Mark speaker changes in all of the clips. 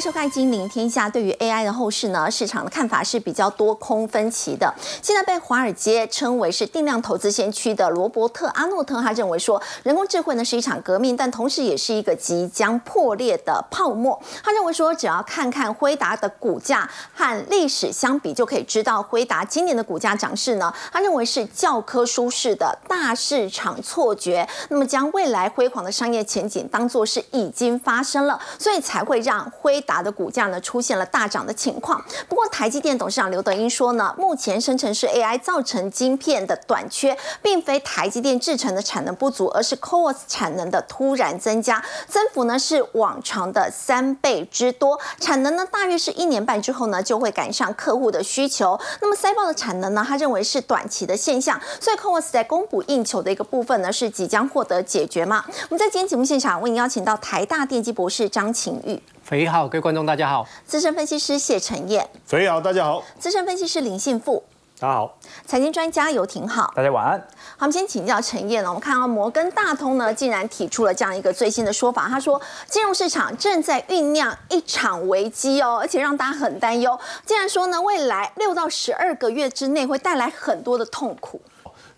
Speaker 1: 迎收看《金陵天下》。对于 AI 的后市呢，市场的看法是比较多空分歧的。现在被华尔街称为是定量投资先驱的罗伯特·阿诺特，他认为说，人工智慧呢是一场革命，但同时也是一个即将破裂的泡沫。他认为说，只要看看辉达的股价和历史相比，就可以知道辉达今年的股价涨势呢。他认为是教科书式的大市场错觉，那么将未来辉煌的商业前景当做是已经发生了，所以才会让辉。达的股价呢出现了大涨的情况。不过，台积电董事长刘德英说呢，目前生成式 AI 造成晶片的短缺，并非台积电制成的产能不足，而是 CoWoS 产能的突然增加，增幅呢是往常的三倍之多。产能呢大约是一年半之后呢就会赶上客户的需求。那么塞爆的产能呢，他认为是短期的现象，所以 CoWoS 在供不应求的一个部分呢是即将获得解决嘛？我们在今天节目现场为您邀请到台大电机博士张晴玉。
Speaker 2: 肥好，各位观众大家好。
Speaker 1: 资深分析师谢晨燕，
Speaker 3: 肥好，大家好。
Speaker 1: 资深分析师林信富，
Speaker 4: 大家好。
Speaker 1: 财经专家游廷浩，
Speaker 4: 大家晚安。
Speaker 1: 好，我们先请教陈燕呢。我们看到摩根大通呢，竟然提出了这样一个最新的说法，他说金融市场正在酝酿一场危机哦，而且让大家很担忧。竟然说呢，未来六到十二个月之内会带来很多的痛苦。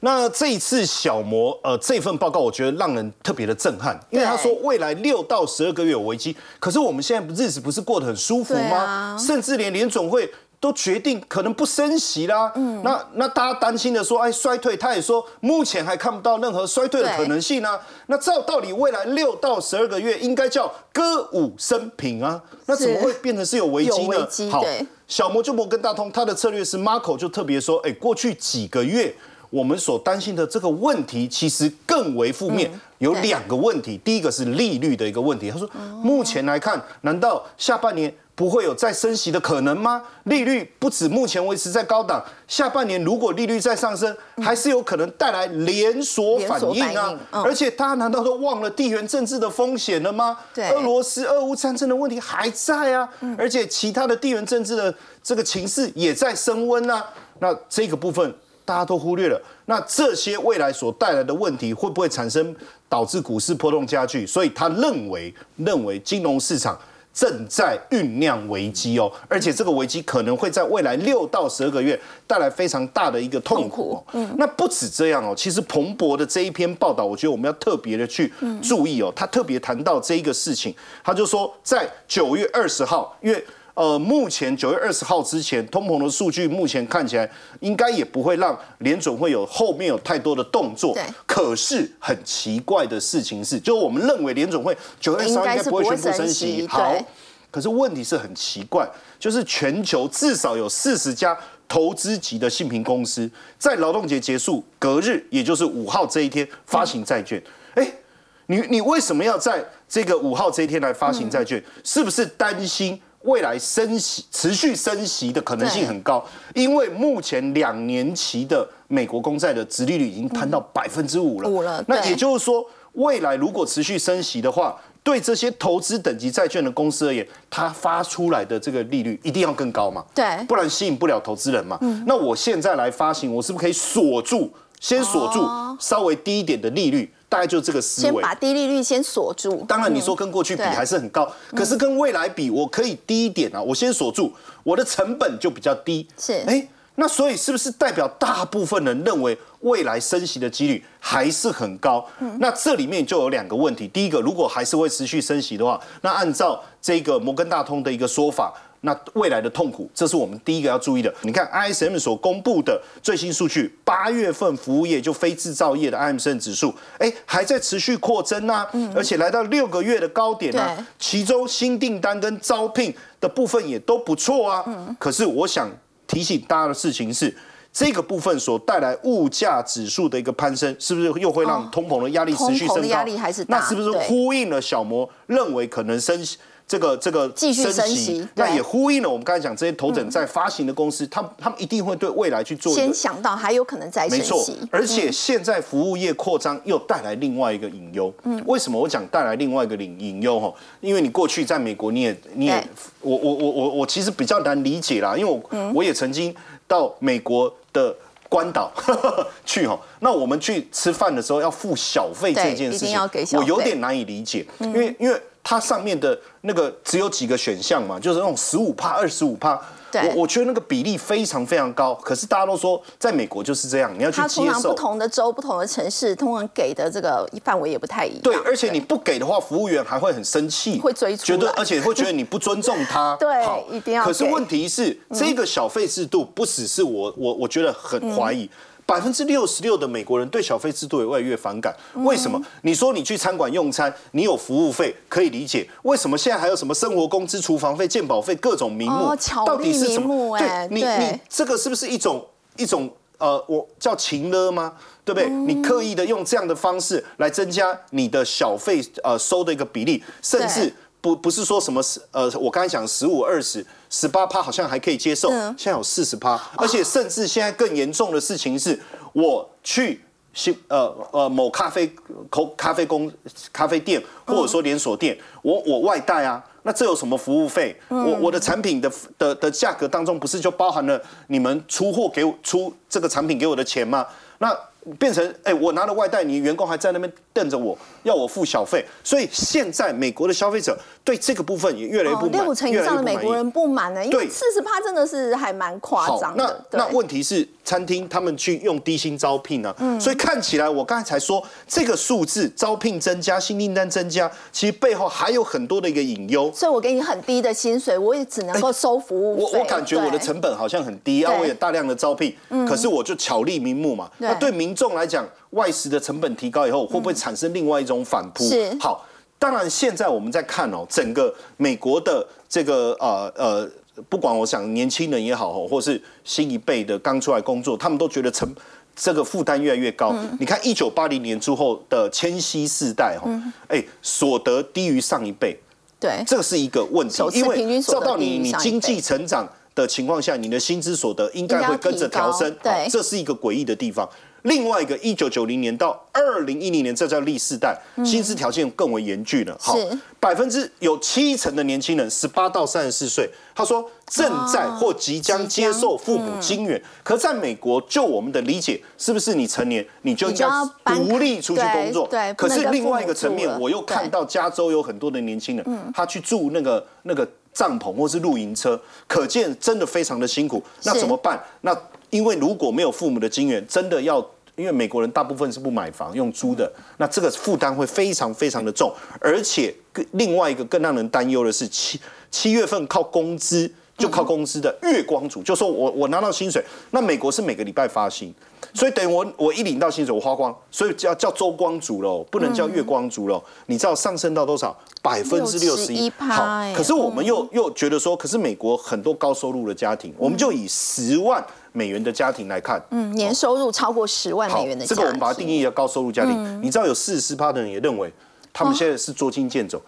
Speaker 3: 那这一次小摩呃这份报告，我觉得让人特别的震撼，因为他说未来六到十二个月有危机，可是我们现在日子不是过得很舒服吗？甚至连联总会都决定可能不升息啦。嗯，那那大家担心的说，哎，衰退，他也说目前还看不到任何衰退的可能性啊。那照道理，未来六到十二个月应该叫歌舞升平啊，那怎么会变成是有危机呢？
Speaker 1: 好，
Speaker 3: 小摩就摩根大通，他的策略是 Marco 就特别说，哎，过去几个月。我们所担心的这个问题，其实更为负面，有两个问题。第一个是利率的一个问题。他说，目前来看，难道下半年不会有再升息的可能吗？利率不止目前维持在高档，下半年如果利率再上升，还是有可能带来连锁反应啊！而且大家难道都忘了地缘政治的风险了吗？俄罗斯、俄乌战争的问题还在啊！而且其他的地缘政治的这个情势也在升温啊！那这个部分。大家都忽略了，那这些未来所带来的问题会不会产生导致股市波动加剧？所以他认为，认为金融市场正在酝酿危机哦，而且这个危机可能会在未来六到十二个月带来非常大的一个痛苦。嗯，那不止这样哦，其实彭博的这一篇报道，我觉得我们要特别的去注意哦，他特别谈到这一个事情，他就说在九月二十号，因为。呃，目前九月二十号之前，通膨的数据目前看起来应该也不会让联准会有后面有太多的动作。
Speaker 1: 对。
Speaker 3: 可是很奇怪的事情是，就我们认为联准会九月三应该不会宣布升息。好。可是问题是很奇怪，就是全球至少有四十家投资级的信评公司在劳动节结束隔日，也就是五号这一天发行债券。哎，你你为什么要在这个五号这一天来发行债券？是不是担心？未来升息持续升息的可能性很高，因为目前两年期的美国公债的殖利率已经攀到百分之五了。
Speaker 1: 五了，
Speaker 3: 那也就是说，未来如果持续升息的话，对这些投资等级债券的公司而言，它发出来的这个利率一定要更高嘛？
Speaker 1: 对，
Speaker 3: 不然吸引不了投资人嘛。那我现在来发行，我是不是可以锁住，先锁住稍微低一点的利率？大概就是这个思
Speaker 1: 维，先把低利率先锁住。
Speaker 3: 当然，你说跟过去比还是很高，可是跟未来比，我可以低一点啊。我先锁住，我的成本就比较低。
Speaker 1: 是，
Speaker 3: 哎，那所以是不是代表大部分人认为未来升息的几率还是很高？那这里面就有两个问题。第一个，如果还是会持续升息的话，那按照这个摩根大通的一个说法。那未来的痛苦，这是我们第一个要注意的。你看，ISM 所公布的最新数据，八月份服务业就非制造业的 ISM 指数，哎，还在持续扩增啊，而且来到六个月的高点啊。其中新订单跟招聘的部分也都不错啊。可是我想提醒大家的事情是，这个部分所带来物价指数的一个攀升，是不是又会让通膨的压力持续升高？
Speaker 1: 压力还是
Speaker 3: 大？那是不是呼应了小摩认为可能升？这个这个
Speaker 1: 继续升息，
Speaker 3: 那也呼应了我们刚才讲这些头枕在发行的公司，他他们一定会对未来去做。
Speaker 1: 先想到还有可能再升息，
Speaker 3: 而且现在服务业扩张又带来另外一个隐忧。嗯，为什么我讲带来另外一个隐隐忧哈？因为你过去在美国，你也你也我我我我我其实比较难理解啦，因为我我也曾经到美国的关岛 去哈，那我们去吃饭的时候要付小费这件事情，我有点难以理解，因为因为。它上面的那个只有几个选项嘛，就是那种十五帕、二十五帕。
Speaker 1: 对
Speaker 3: 我我觉得那个比例非常非常高，可是大家都说在美国就是这样，你要去接受。
Speaker 1: 常不同的州、不同的城市，通常给的这个范围也不太一样。
Speaker 3: 对，而且你不给的话，服务员还会很生气，
Speaker 1: 会追出来。
Speaker 3: 觉得而且会觉得你不尊重他
Speaker 1: 对一定要
Speaker 3: 可是问题是，这个小费制度不只是我我我觉得很怀疑。百分之六十六的美国人对小费制度也越来越反感，
Speaker 1: 嗯
Speaker 3: 为什么？你说你去餐馆用餐，你有服务费可以理解，为什么现在还有什么生活工资、厨房费、健保费各种名目？到底是什么？
Speaker 1: 哎
Speaker 3: 对你你这个是不是一种一种呃，我叫情勒吗？对不对？
Speaker 1: 嗯
Speaker 3: 你刻意的用这样的方式来增加你的小费呃收的一个比例，甚至不不是说什么呃，我刚才讲十五、二十、十八趴好像还可以接受，
Speaker 1: 嗯
Speaker 3: 现在有四十趴，而且甚至现在更严重的事情是，我去。新呃呃某咖啡咖咖啡公咖啡店或者说连锁店，我我外带啊，那这有什么服务费？我我的产品的的的价格当中不是就包含了你们出货给我出这个产品给我的钱吗？那变成哎、我拿了外带，你员工还在那边瞪着我，要我付小费，所以现在美国的消费者对这个部分也越来越不满，
Speaker 1: 哦六成以
Speaker 3: 越
Speaker 1: 上的美国人不满呢，因为
Speaker 3: 对
Speaker 1: 四十趴真的是还蛮夸张的。那
Speaker 3: 那问题是，餐厅他们去用低薪招聘啊，
Speaker 1: 嗯
Speaker 3: 所以看起来我刚才才说这个数字招聘增加、新订单增加，其实背后还有很多的一个隐忧。
Speaker 1: 所以我给你很低的薪水，我也只能够收服务费。
Speaker 3: 我我感觉我的成本好像很低啊，我也大量的招聘，可是我就巧立名目嘛。那对民众来讲，外食的成本提高以后，会不会产生另外一种反扑？
Speaker 1: 是
Speaker 3: 好，当然现在我们在看哦，整个美国的这个呃呃，不管我想年轻人也好，或是新一辈的刚出来工作，他们都觉得成。这个负担越来越高。
Speaker 1: 嗯
Speaker 3: 你看，一九八零年之后的千禧世代，哈，
Speaker 1: 嗯
Speaker 3: 哎，所得低于上一辈，
Speaker 1: 对
Speaker 3: 这个是一个问题因为照道理，你
Speaker 1: 低于上一辈
Speaker 3: 经济成长的情况下，你的薪资所得应该会跟着调升
Speaker 1: 对
Speaker 3: 这是一个诡异的地方。另外一个，一九九零年到二零一零年，这叫历世代，薪资条件更为严峻了。好百分之有七成的年轻人，十八到三十四岁，他说正在
Speaker 1: 哦
Speaker 3: 或即将接受父母金援。可在美国，就我们的理解，是不是你成年你就
Speaker 1: 要
Speaker 3: 该独立出去工作？
Speaker 1: 对对
Speaker 3: 可是另外一个层面我又看到加州有很多的年轻人，
Speaker 1: 嗯
Speaker 3: 他去住那个那个帐篷或是露营车，可见真的非常的辛苦。那怎么办？那因为如果没有父母的金援，真的要。因为美国人大部分是不买房，用租的，那这个负担会非常非常的重，而且另外一个更让人担忧的是，七七月份靠工资就靠工资的月光族，就说我我拿到薪水，那美国是每个礼拜发薪，所以等于我我一领到薪水我花光，所以叫叫周光族喽，不能叫月光族喽。你知道上升到多少？百分之六十一。好
Speaker 1: 哎，
Speaker 3: 可是我们又又觉得说，可是美国很多高收入的家庭，我们就以十万美元的家庭来看，
Speaker 1: 嗯，年收入超过十万美元的家庭，
Speaker 3: 这个我们把它定义为高收入家庭。你知道有四十四趴的人也认为，他们现在是捉襟见肘，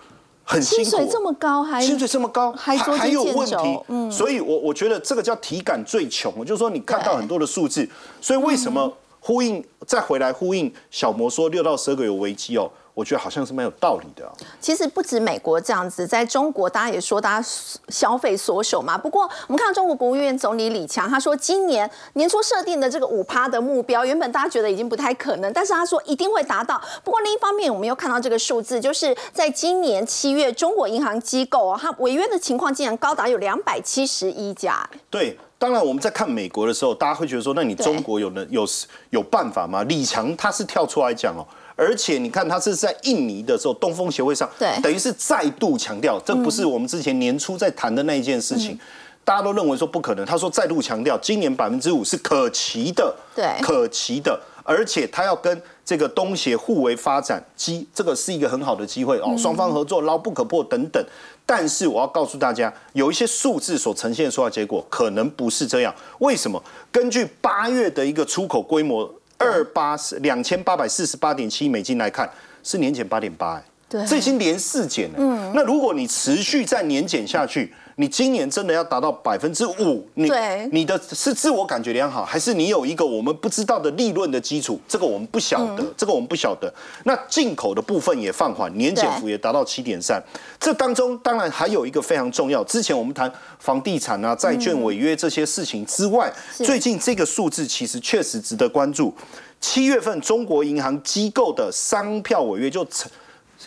Speaker 3: 很辛苦。
Speaker 1: 薪水这么高，还
Speaker 3: 薪水这么高，
Speaker 1: 还捉
Speaker 3: 还有问
Speaker 1: 襟见肘，
Speaker 3: 所以我我觉得这个叫体感最穷，就是说你看到很多的数字，所以为什么呼应再回来呼应小魔说六到十二个有危机哦，我觉得好像是蛮有道理的啊。
Speaker 1: 其实不止美国这样子，在中国大家也说大家消费缩手嘛。不过我们看到中国国务院总理李强，他说今年年初设定的这个五趴的目标，原本大家觉得已经不太可能，但是他说一定会达到。不过另一方面，我们又看到这个数字，就是在今年七月，中国银行机构哦，它违约的情况竟然高达有两百七十一家。
Speaker 3: 对，当然我们在看美国的时候，大家会觉得说，那你中国有能有有办法吗？李强他是跳出来讲哦。而且你看，他是在印尼的时候，东风协会上，
Speaker 1: 对
Speaker 3: 等于是再度强调，这不是我们之前年初在谈的那一件事
Speaker 1: 嗯
Speaker 3: 情，大家都认为说不可能。他说再度强调，今年百分之五是可期的，
Speaker 1: 对
Speaker 3: 可期的，而且他要跟这个东协互为发展机，这个是一个很好的机会哦，双方合作牢不可破等等。但是我要告诉大家，有一些数字所呈现出来的结果可能不是这样。为什么？根据八月的一个出口规模二八两千八百四十八点七美金来看，是年减八点八，哎，
Speaker 1: 对。
Speaker 3: 这已经连四减了。嗯，那如果你持续再年减下去，你今年真的要达到百分之五，你你的是自我感觉良好，还是你有一个我们不知道的利润的基础？这个我们不晓得，这个我们不晓得。那进口的部分也放缓，年减幅也达到七点三。这当中当然还有一个非常重要，之前我们谈房地产啊、债券违约这些事情之外，最近这个数字其实确实值得关注。七月份中国银行机构的商票违约就成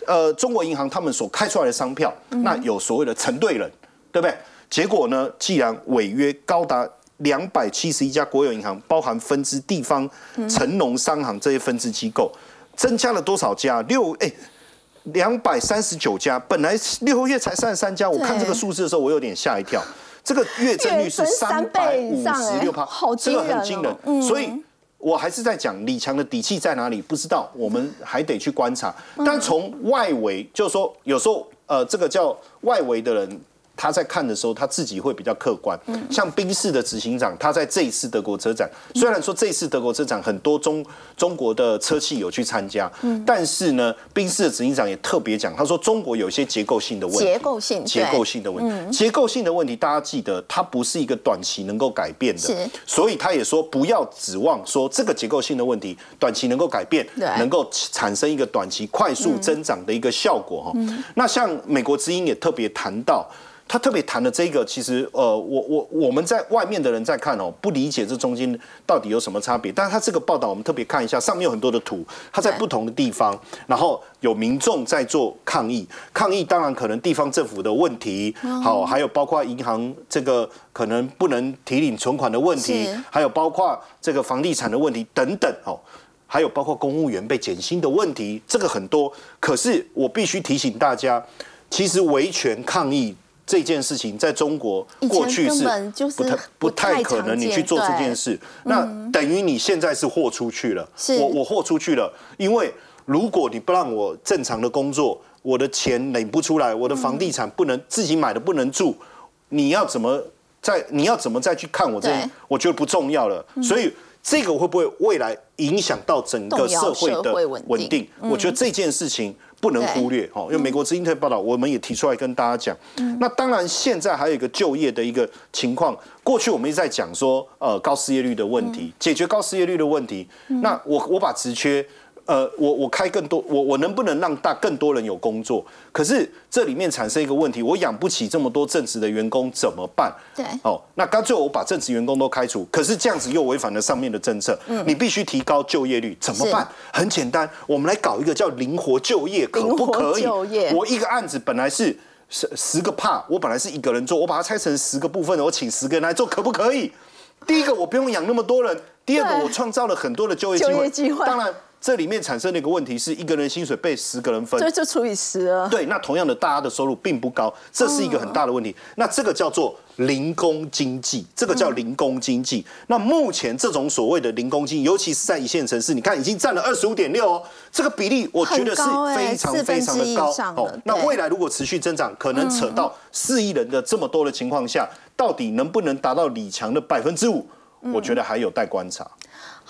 Speaker 3: 呃中国银行他们所开出来的商票，那有所谓的承兑人，对不对？结果呢，既然违约高达两百七十一家国有银行，包含分支地方、城农商行这些分支机构，增加了多少家？六哎。两百三十九家，本来六个月才三十三家，我看这个数字的时候，我有点吓一跳。这个月增率是三百五十六趴，这个很惊人。所以，我还是在讲李强的底气在哪里，不知道，我们还得去观察。但从外围，就是说，有时候，呃，这个叫外围的人。他在看的时候，他自己会比较客观。像宾士的执行长，他在这一次德国车展，虽然说这一次德国车展很多中中国的车企有去参加，但是呢，宾士的执行长也特别讲，他说中国有一些结构性的问题，
Speaker 1: 结构性
Speaker 3: 结构性的问题，结构性的问题，大家记得，它不是一个短期能够改变的，所以他也说不要指望说这个结构性的问题短期能够改变，能够产生一个短期快速增长的一个效果哈。那像美国之音也特别谈到。他特别谈的这个，其实呃，我我我们在外面的人在看哦，不理解这中间到底有什么差别。但是他这个报道，我们特别看一下，上面有很多的图，他在不同的地方，然后有民众在做抗议。抗议当然可能地方政府的问题，好，还有包括银行这个可能不能提领存款的问题，还有包括这个房地产的问题等等哦，还有包括公务员被减薪的问题，这个很多。可是我必须提醒大家，其实维权抗议。这件事情在中国过去是不太不太可能你去做这件事，那等于你现在是豁出去了。我我豁出去了，因为如果你不让我正常的工作，我的钱领不出来，我的房地产不能自己买的不能住，你要怎么再你要怎么再去看我这？我觉得不重要了。所以这个会不会未来影响到整个社会的稳定？我觉得这件事情。不能忽略哦，因为美国之音特报道，我们也提出来跟大家讲。那当然，现在还有一个就业的一个情况。过去我们一直在讲说，呃，高失业率的问题，解决高失业率的问题。那我我把职缺。呃，我我开更多，我我能不能让大更多人有工作？可是这里面产生一个问题，我养不起这么多正职的员工怎么办？
Speaker 1: 对，哦，
Speaker 3: 那干脆我把正职员工都开除，可是这样子又违反了上面的政策。嗯，你必须提高就业率，怎么办？很简单，我们来搞一个叫灵活就业，可不可以？我一个案子本来是十十个帕，我本来是一个人做，我把它拆成十个部分，我请十个人来做，可不可以？第一个，我不用养那么多人；第二个，我创造了很多的就业机会。当然。这里面产生的一个问题是，一个人薪水被十个人分，
Speaker 1: 这就除以十了。
Speaker 3: 对，那同样的，大家的收入并不高，这是一个很大的问题。那这个叫做零工经济，这个叫零工经济。那目前这种所谓的零工经济，尤其是在一线城市，你看已经占了二十五点六哦，这个比例我觉得是非常非常的高
Speaker 1: 哦。
Speaker 3: 那未来如果持续增长，可能扯到四亿人的这么多的情况下，到底能不能达到李强的百分之五？我觉得还有待观察。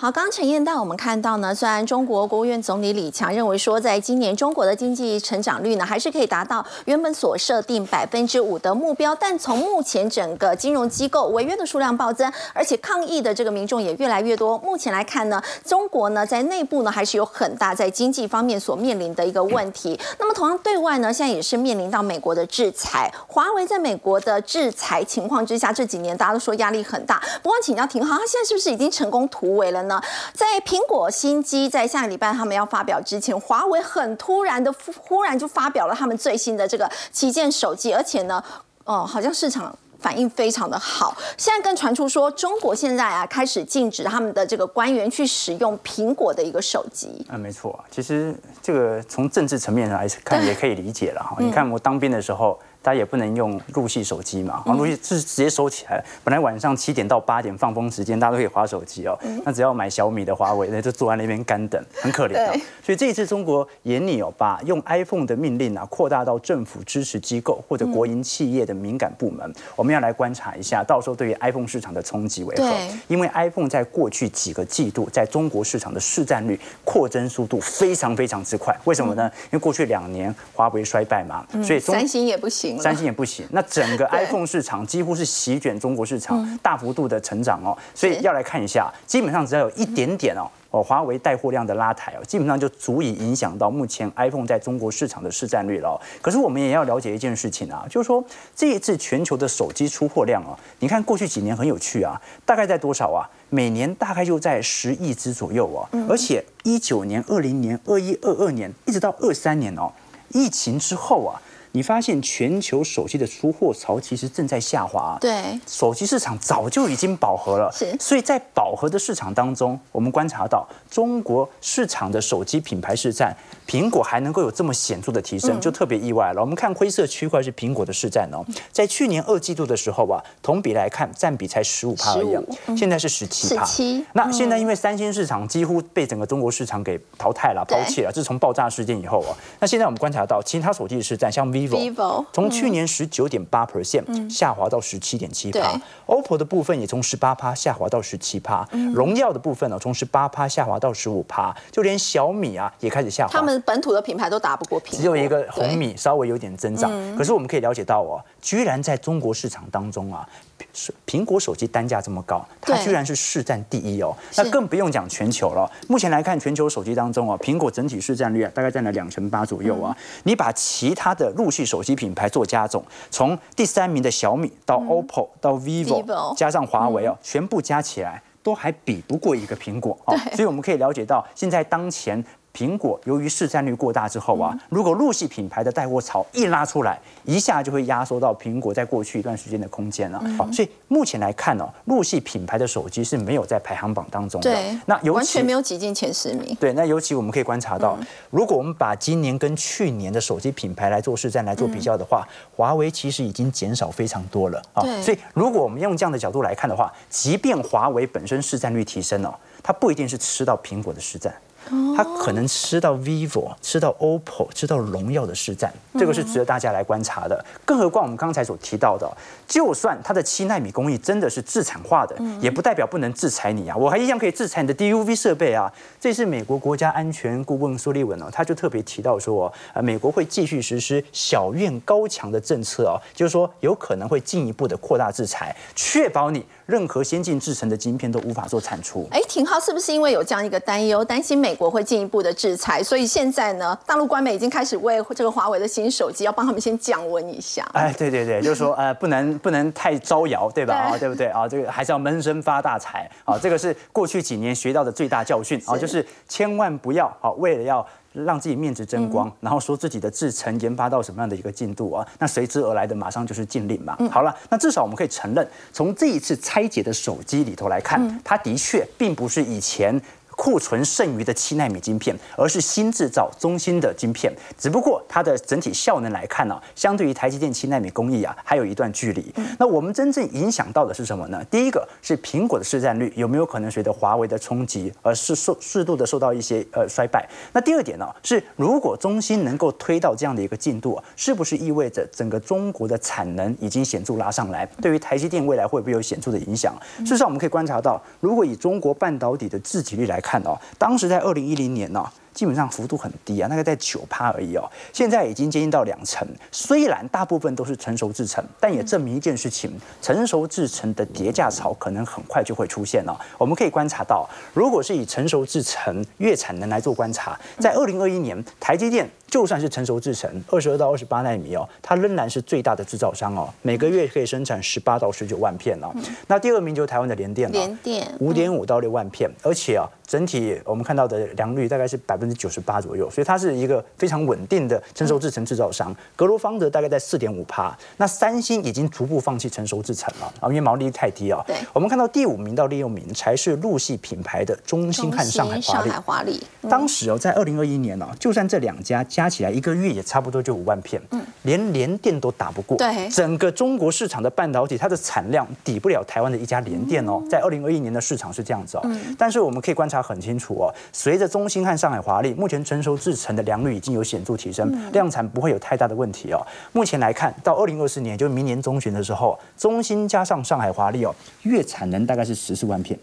Speaker 1: 好，刚刚陈燕带我们看到呢，虽然中国国务院总理李强认为说，在今年中国的经济成长率呢，还是可以达到原本所设定百分之五的目标，但从目前整个金融机构违约的数量暴增，而且抗议的这个民众也越来越多，目前来看呢，中国呢在内部呢还是有很大在经济方面所面临的一个问题。那么同样对外呢，现在也是面临到美国的制裁，华为在美国的制裁情况之下，这几年大家都说压力很大。不过请教廷浩，他现在是不是已经成功突围了呢？在苹果新机在下个礼拜他们要发表之前，华为很突然的忽然就发表了他们最新的这个旗舰手机，而且呢，哦，好像市场反应非常的好。现在更传出说，中国现在啊开始禁止他们的这个官员去使用苹果的一个手机。
Speaker 2: 啊，没错，其实这个从政治层面来看也可以理解了哈。你看我当兵的时候。大家也不能用入戏手机嘛，入戏是直接收起来。本来晚上七点到八点放风时间，大家都可以划手机哦。那只要买小米的、华为的，就坐在那边干等，很可怜的。所以这一次中国严厉哦，把用 iPhone 的命令啊扩大到政府支持机构或者国营企业的敏感部门。我们要来观察一下，到时候对于 iPhone 市场的冲击为何？因为 iPhone 在过去几个季度在中国市场的市占率扩增速度非常非常之快。为什么呢？因为过去两年华为衰败嘛，所以
Speaker 1: 三星也不行。
Speaker 2: 三星也不行，那整个 iPhone 市场几乎是席卷中国市场，大幅度的成长哦，所以要来看一下，基本上只要有一点点哦。哦，华为带货量的拉抬哦，基本上就足以影响到目前 iPhone 在中国市场的市占率了。可是我们也要了解一件事情啊，就是说这一次全球的手机出货量啊，你看过去几年很有趣啊，大概在多少啊？每年大概就在十亿只左右哦。而且一九年、二零年、二一、二二年，一直到二三年哦。疫情之后啊。你发现全球手机的出货潮其实正在下滑，
Speaker 1: 对，
Speaker 2: 手机市场早就已经饱和了，
Speaker 1: 是，
Speaker 2: 所以在饱和的市场当中，我们观察到中国市场的手机品牌市占，苹果还能够有这么显著的提升，就特别意外了。我们看灰色区块是苹果的市占哦，在去年二季度的时候啊，同比来看占比才十五帕而已，现在是十七帕。那现在因为三星市场几乎被整个中国市场给淘汰了、抛弃了，自从爆炸事件以后啊，那现在我们观察到其他手机的市占，像 vivo，从去年十九点八 percent 下滑到十七点七趴，OPPO 的部分也从十八趴下滑到十七趴，荣耀的部分呢从十八趴下滑到十五趴，就连小米啊也开始下滑。
Speaker 1: 他们本土的品牌都打不过苹果，
Speaker 2: 只有一个红米稍微有点增长。可是我们可以了解到哦，居然在中国市场当中啊。苹果手机单价这么高，它居然是市占第一哦，那更不用讲全球了。目前来看，全球手机当中哦，苹果整体市占率啊，大概占了两成八左右啊。你把其他的入系手机品牌做加总，从第三名的小米到 OPPO 到 vivo，加上华为哦，全部加起来都还比不过一个苹果哦。所以我们可以了解到，现在当前。苹果由于市占率过大之后啊，如果入系品牌的带货潮一拉出来，一下就会压缩到苹果在过去一段时间的空间了。好，所以目前来看哦，入系品牌的手机是没有在排行榜当中的。
Speaker 1: 对，那完全没有挤进前十名。
Speaker 2: 对，那尤其我们可以观察到，如果我们把今年跟去年的手机品牌来做市占来做比较的话，华为其实已经减少非常多了啊。所以如果我们用这样的角度来看的话，即便华为本身市占率提升了，它不一定是吃到苹果的市占。它可能吃到 vivo，吃到 oppo，吃到荣耀的市占，这个是值得大家来观察的。更何况我们刚才所提到的，就算它的七纳米工艺真的是自产化的，也不代表不能制裁你啊！我还一样可以制裁你的 DUV 设备啊！这是美国国家安全顾问苏利文哦，他就特别提到说，呃，美国会继续实施小院高墙的政策哦，就是说有可能会进一步的扩大制裁，确保你任何先进制成的晶片都无法做产出。
Speaker 1: 哎，廷浩是不是因为有这样一个担忧，担心美？国会进一步的制裁，所以现在呢，大陆官媒已经开始为这个华为的新手机要帮他们先降温一下。
Speaker 2: 哎，对对对，就是说呃，不能不能太招摇，对吧？啊，对不对啊？这个还是要闷声发大财啊！这个是过去几年学到的最大教训啊，就是千万不要啊，为了要让自己面子争光，然后说自己的制程研发到什么样的一个进度啊，那随之而来的马上就是禁令嘛。好了，那至少我们可以承认，从这一次拆解的手机里头来看，它的确并不是以前。库存剩余的七纳米晶片，而是新制造中芯的晶片，只不过它的整体效能来看呢，相对于台积电七纳米工艺啊，还有一段距离。那我们真正影响到的是什么呢？第一个是苹果的市占率有没有可能随着华为的冲击而是受适度的受到一些呃衰败？那第二点呢，是如果中芯能够推到这样的一个进度，是不是意味着整个中国的产能已经显著拉上来？对于台积电未来会不会有显著的影响？事实上，我们可以观察到，如果以中国半导体的自给率来看，看哦，当时在二零一零年呢。基本上幅度很低啊，那个在九趴而已哦。现在已经接近到两成，虽然大部分都是成熟制成，但也证明一件事情：成熟制成的叠价潮可能很快就会出现了。我们可以观察到，如果是以成熟制成月产能来做观察，在二零二一年，台积电就算是成熟制成二十二到二十八纳米哦，它仍然是最大的制造商哦，每个月可以生产十八到十九万片哦。那第二名就是台湾的联电了，
Speaker 1: 联电
Speaker 2: 五点五到六万片，而且啊，整体我们看到的良率大概是百分。九十八左右，所以它是一个非常稳定的成熟制程制造商。格罗方德大概在四点五帕，那三星已经逐步放弃成熟制程了啊，因为毛利率太低啊。
Speaker 1: 对，
Speaker 2: 我们看到第五名到第六名才是陆系品牌的中兴和上海华丽。
Speaker 1: 上海华丽
Speaker 2: 当时哦，在二零二一年呢，就算这两家加起来一个月也差不多就五万片，嗯，连联电都打不过。
Speaker 1: 对，
Speaker 2: 整个中国市场的半导体，它的产量抵不了台湾的一家联电哦。在二零二一年的市场是这样子哦，但是我们可以观察很清楚哦，随着中兴和上海华力目前成熟。制成的良率已经有显著提升，量产不会有太大的问题哦。目前来看，到二零二四年，就明年中旬的时候，中芯加上上海华力哦，月产能大概是十四万片，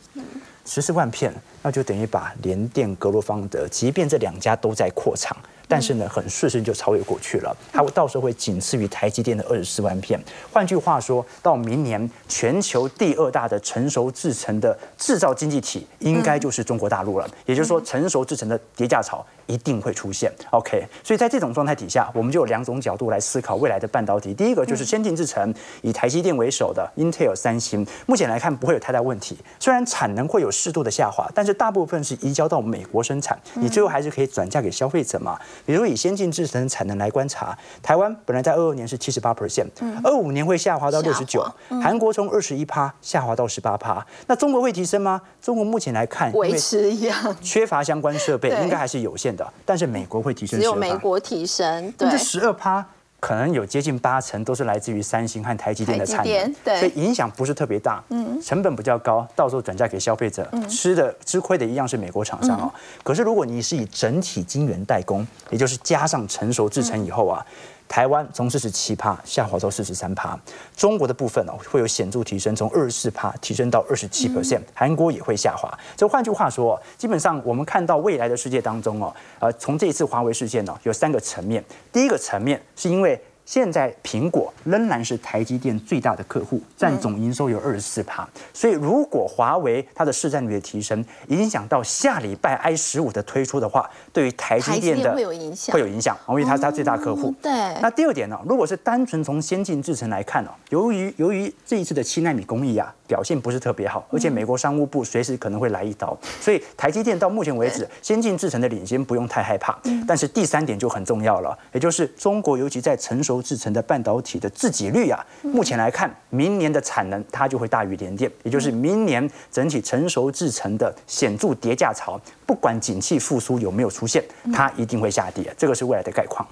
Speaker 2: 十四万片，那就等于把联电、格罗方德，即便这两家都在扩厂。但是呢，很顺势就超越过去了。它到时候会仅次于台积电的二十四万片。换句话说，到明年全球第二大的成熟制成的制造经济体，应该就是中国大陆了。也就是说，成熟制成的叠价潮一定会出现。OK，所以在这种状态底下，我们就有两种角度来思考未来的半导体。第一个就是先进制程，以台积电为首的 Intel、三星，目前来看不会有太大问题。虽然产能会有适度的下滑，但是大部分是移交到美国生产，你最后还是可以转嫁给消费者嘛。比如以先进制程产能来观察，台湾本来在二二年是七十八 percent，二五年会下滑到六十九，韩国从二十一趴下滑到十八趴。那中国会提升吗？中国目前来看，
Speaker 1: 维持一样，
Speaker 2: 缺乏相关设备，应该还是有限的。但是美国会提升，
Speaker 1: 只有美国提升，对，
Speaker 2: 这十二趴。可能有接近八成都是来自于三星和台积电的产能，所以影响不是特别大，嗯，成本比较高，到时候转嫁给消费者，吃的吃亏的一样是美国厂商哦。可是如果你是以整体晶圆代工，也就是加上成熟制成以后啊。台湾从四十七趴下滑到四十三趴，中国的部分哦会有显著提升，从二十四趴提升到二十七 percent，韩国也会下滑。这换句话说，基本上我们看到未来的世界当中哦，呃，从这一次华为事件呢，有三个层面。第一个层面是因为。现在苹果仍然是台积电最大的客户，占总营收有二十四趴。所以如果华为它的市占率的提升，影响到下礼拜 i 十五的推出的话，对于台积电的
Speaker 1: 会有影响，
Speaker 2: 会有影响，因为它是它最大客户。
Speaker 1: 对。
Speaker 2: 那第二点呢？如果是单纯从先进制程来看哦，由于由于这一次的七纳米工艺啊表现不是特别好，而且美国商务部随时可能会来一刀，所以台积电到目前为止先进制程的领先不用太害怕。但是第三点就很重要了，也就是中国尤其在成熟。制成的半导体的自给率啊，目前来看，明年的产能它就会大于联电，也就是明年整体成熟制成的显著叠价潮，不管景气复苏有没有出现，它一定会下跌，这个是未来的概况。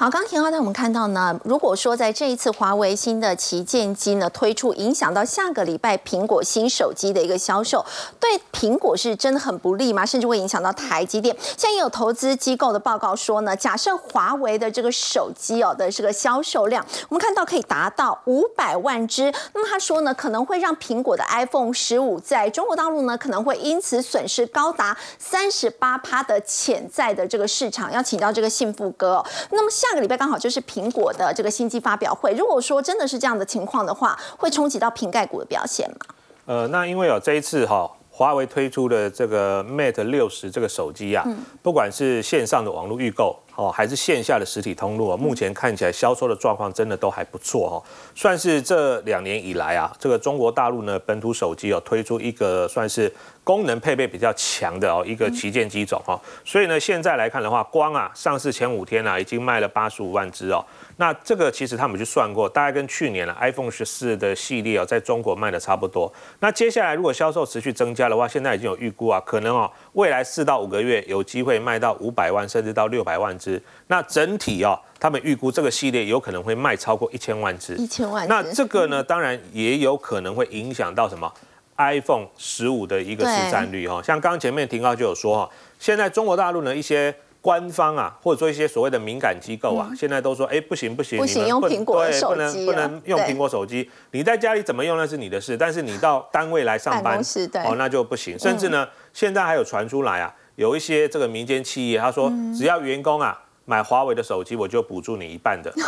Speaker 1: 好，刚刚田浩带我们看到呢，如果说在这一次华为新的旗舰机呢推出，影响到下个礼拜苹果新手机的一个销售，对苹果是真的很不利吗？甚至会影响到台积电？现在也有投资机构的报告说呢，假设华为的这个手机哦的这个销售量，我们看到可以达到五百万只，那么他说呢，可能会让苹果的 iPhone 十五在中国大陆呢可能会因此损失高达三十八趴的潜在的这个市场。要请教这个幸福哥，那么下。下个礼拜刚好就是苹果的这个新机发表会。如果说真的是这样的情况的话，会冲击到瓶盖股的表现吗？
Speaker 4: 呃，那因为有，这一次哈，华为推出的这个 Mate 六十这个手机啊，不管是线上的网络预购哦，还是线下的实体通路啊，目前看起来销售的状况真的都还不错哦，算是这两年以来啊，这个中国大陆呢本土手机哦推出一个算是。功能配备比较强的哦，一个旗舰机种哈，所以呢，现在来看的话，光啊上市前五天啊，已经卖了八十五万只哦。那这个其实他们去算过，大概跟去年的 iPhone 十四的系列哦，在中国卖的差不多。那接下来如果销售持续增加的话，现在已经有预估啊，可能哦，未来四到五个月有机会卖到五百万甚至到六百万只。那整体哦，他们预估这个系列有可能会卖超过一千万只。
Speaker 1: 一千万。
Speaker 4: 那这个呢，当然也有可能会影响到什么？iPhone 十五的一个市占率哈，像刚刚前面提到就有说哈，现在中国大陆呢一些官方啊，或者说一些所谓的敏感机构啊，现在都说哎不行不行，
Speaker 1: 不行用苹果手
Speaker 4: 机，不能不能用苹果手机，你在家里怎么用那是你的事，但是你到 单位来上班
Speaker 1: 哦
Speaker 4: 那就不行，甚至呢现在还有传出来啊，有一些这个民间企业他说只要员工啊买华为的手机，我就补助你一半的。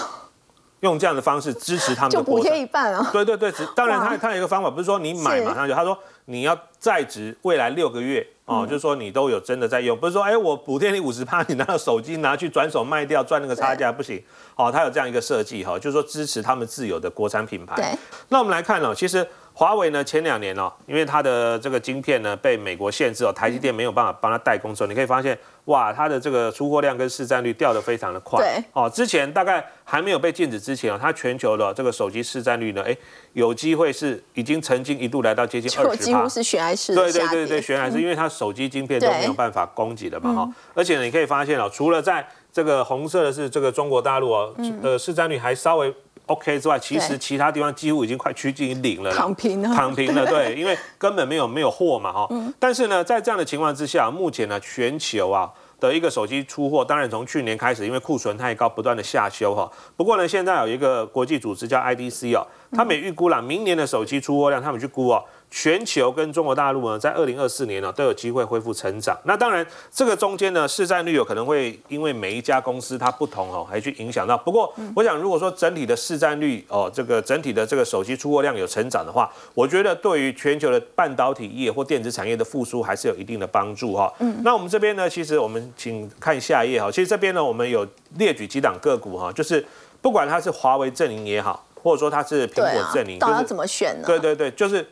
Speaker 4: 用这样的方式支持他们的就
Speaker 1: 补贴一半啊！
Speaker 4: 对对对，当然他他有一个方法，不是说你买马上就，他说你要在职未来六个月哦，就是说你都有真的在用，不是说哎我补贴你五十趴，你拿到手机拿去转手卖掉赚那个差价不行哦，它有这样一个设计哈，就是说支持他们自有的国产品牌。
Speaker 1: 对，
Speaker 4: 那我们来看哦，其实。华为呢，前两年哦，因为它的这个晶片呢被美国限制哦，台积电没有办法帮它代工之后，你可以发现，哇，它的这个出货量跟市占率掉的非常的快。
Speaker 1: 对。
Speaker 4: 哦，之前大概还没有被禁止之前哦，它全球的这个手机市占率呢，哎，有机会是已经曾经一度来到接近二十。
Speaker 1: 几乎是悬崖式
Speaker 4: 对对对对，悬崖式，因为它手机晶片都没有办法供给的嘛哈。而且呢，你可以发现哦，除了在这个红色的是这个中国大陆哦，呃，市占率还稍微。OK 之外，其实其他地方几乎已经快趋近于零了，
Speaker 1: 躺平了，
Speaker 4: 躺平了，对，因为根本没有没有货嘛，哈。但是呢，在这样的情况之下，目前呢，全球啊的一个手机出货，当然从去年开始，因为库存太高，不断的下修哈。不过呢，现在有一个国际组织叫 IDC 哦，他们也预估了明年的手机出货量，他们去估哦。全球跟中国大陆呢，在二零二四年呢，都有机会恢复成长。那当然，这个中间呢，市占率有可能会因为每一家公司它不同哦，还去影响到。不过，我想如果说整体的市占率哦，这个整体的这个手机出货量有成长的话，我觉得对于全球的半导体业或电子产业的复苏还是有一定的帮助哈。嗯。那我们这边呢，其实我们请看下一页哈。其实这边呢，我们有列举几档个股哈，就是不管它是华为阵营也好，或者说它是苹果阵营，
Speaker 1: 到底怎么选呢？
Speaker 4: 对对对，就是。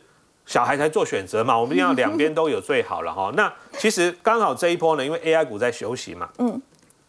Speaker 4: 小孩才做选择嘛，我们一定要 两边都有最好了哈。那其实刚好这一波呢，因为 AI 股在休息嘛，嗯，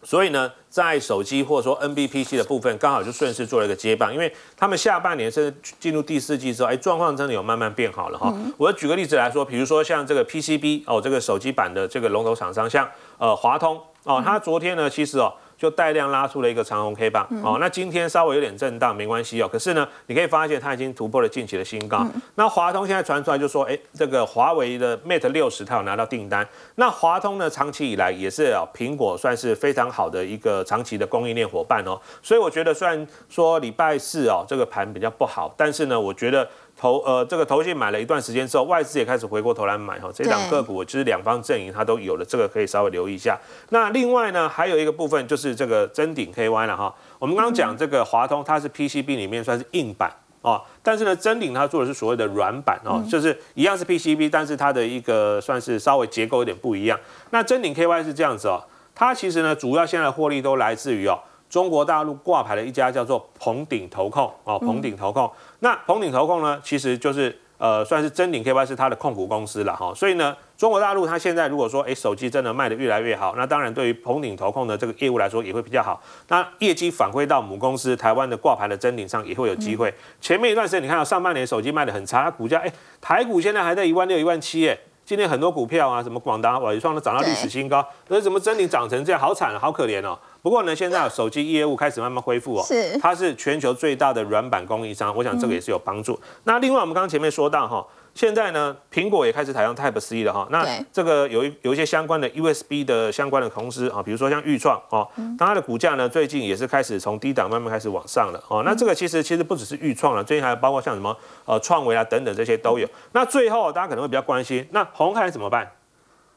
Speaker 4: 所以呢，在手机或者说 NBPC 的部分，刚好就顺势做了一个接棒，因为他们下半年甚至进入第四季之后，哎，状况真的有慢慢变好了哈。我举个例子来说，比如说像这个 PCB 哦，这个手机版的这个龙头厂商，像呃华通哦，它昨天呢，其实哦。就带量拉出了一个长红 K 棒哦，那今天稍微有点震荡，没关系哦。可是呢，你可以发现它已经突破了近期的新高。那华通现在传出来就说，哎，这个华为的 Mate 六十它有拿到订单。那华通呢，长期以来也是啊，苹果算是非常好的一个长期的供应链伙伴哦。所以我觉得，虽然说礼拜四哦这个盘比较不好，但是呢，我觉得。投呃，这个投信买了一段时间之后，外资也开始回过头来买哈，这两个股就是两方阵营它都有了，这个可以稍微留意一下。那另外呢，还有一个部分就是这个真顶 KY 了哈。我们刚刚讲这个华通，它是 PCB 里面算是硬板哦，但是呢，真顶它做的是所谓的软板哦，就是一样是 PCB，但是它的一个算是稍微结构有点不一样。那真顶 KY 是这样子哦，它其实呢，主要现在获利都来自于哦。中国大陆挂牌的一家叫做鹏鼎投控哦，鹏鼎投控。那鹏鼎投控呢，其实就是呃，算是真鼎 KY 是它的控股公司了哈。所以呢，中国大陆它现在如果说哎手机真的卖的越来越好，那当然对于鹏鼎投控的这个业务来说也会比较好。那业绩反馈到母公司台湾的挂牌的真鼎上也会有机会。前面一段时间你看到上半年手机卖的很差，股价哎台股现在还在一万六一万七哎。今天很多股票啊，什么广达、伟创都涨到历史新高，那怎么真鼎涨成这样，好惨啊，好可怜哦。不过呢，现在手机业务开始慢慢恢复哦，
Speaker 1: 是，
Speaker 4: 它是全球最大的软板供应商，我想这个也是有帮助。那另外我们刚刚前面说到哈。现在呢，苹果也开始采用 Type C 了哈。那这个有一有一些相关的 USB 的相关的公司啊，比如说像裕创哦，它的股价呢最近也是开始从低档慢慢开始往上了哦。那这个其实其实不只是裕创了，最近还有包括像什么呃创维啊等等这些都有。那最后大家可能会比较关心，那红海怎么办？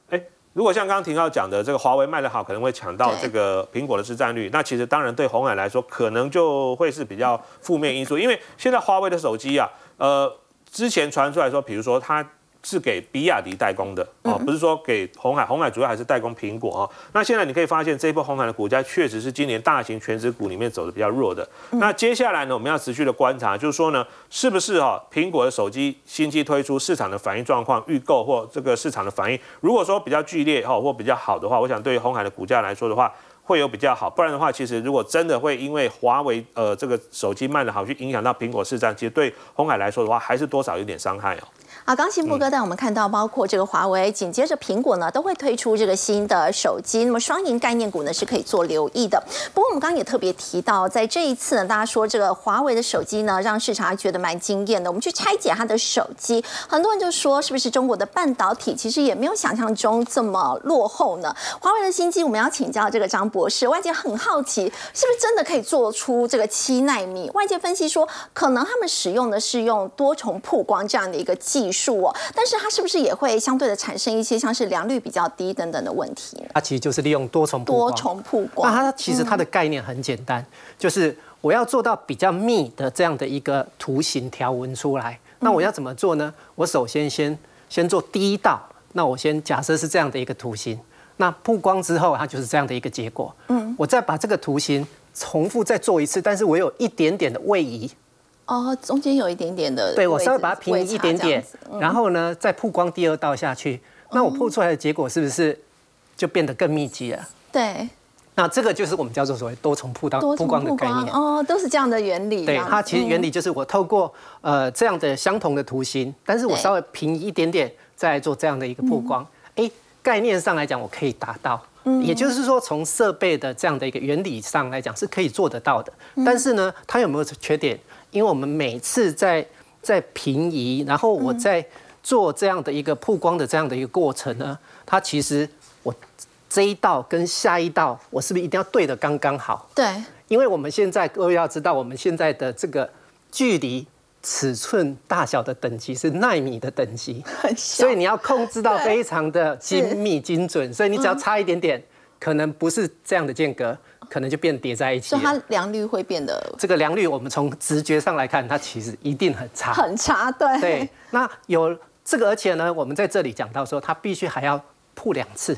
Speaker 4: 哎，如果像刚刚廷浩讲的这个华为卖得好，可能会抢到这个苹果的市占率。那其实当然对红海来说，可能就会是比较负面因素，因为现在华为的手机啊，呃。之前传出来说，比如说它是给比亚迪代工的哦，不是说给红海，红海主要还是代工苹果哦。那现在你可以发现，这一波红海的股价确实是今年大型全职股里面走的比较弱的。那接下来呢，我们要持续的观察，就是说呢，是不是哈苹果的手机新机推出，市场的反应状况、预购或这个市场的反应，如果说比较剧烈哈或比较好的话，我想对于红海的股价来说的话。会有比较好，不然的话，其实如果真的会因为华为呃这个手机卖的好去影响到苹果市场，其实对红海来说的话，还是多少有点伤害哦。
Speaker 1: 啊，刚新布哥带我们看到，包括这个华为，紧接着苹果呢，都会推出这个新的手机。那么双赢概念股呢，是可以做留意的。不过我们刚刚也特别提到，在这一次呢，大家说这个华为的手机呢，让市场觉得蛮惊艳的。我们去拆解它的手机，很多人就说，是不是中国的半导体其实也没有想象中这么落后呢？华为的新机，我们要请教这个张博士。外界很好奇，是不是真的可以做出这个七纳米？外界分析说，可能他们使用的是用多重曝光这样的一个技术哦，但是它是不是也会相对的产生一些像是良率比较低等等的问题？
Speaker 5: 它其实就是利用多重
Speaker 1: 多重曝光。
Speaker 5: 那它其实它的概念很简单，就是我要做到比较密的这样的一个图形条纹出来。那我要怎么做呢？我首先先先做第一道，那我先假设是这样的一个图形。那曝光之后，它就是这样的一个结果。嗯，我再把这个图形重复再做一次，但是我有一点点的位移。
Speaker 1: 哦，中间有一点点的。
Speaker 5: 对，我稍微把它平移一点点，然后呢，再曝光第二道下去，那我曝出来的结果是不是就变得更密集了？
Speaker 1: 对。
Speaker 5: 那这个就是我们叫做所谓多重曝光曝光的概念。
Speaker 1: 哦，都是这样的原理。
Speaker 5: 对，它其实原理就是我透过呃这样的相同的图形，但是我稍微平移一点点，再做这样的一个曝光。哎。概念上来讲，我可以达到，也就是说，从设备的这样的一个原理上来讲，是可以做得到的。但是呢，它有没有缺点？因为我们每次在在平移，然后我在做这样的一个曝光的这样的一个过程呢，它其实我这一道跟下一道，我是不是一定要对的刚刚好？
Speaker 1: 对，
Speaker 5: 因为我们现在各位要知道，我们现在的这个距离。尺寸大小的等级是纳米的等级，所以你要控制到非常的精密精准，所以你只要差一点点，可能不是这样的间隔，可能就变叠在一起。
Speaker 1: 所以它良率会变得
Speaker 5: 这个良率，我们从直觉上来看，它其实一定很差，
Speaker 1: 很差。对
Speaker 5: 对，那有这个，而且呢，我们在这里讲到说，它必须还要铺两次。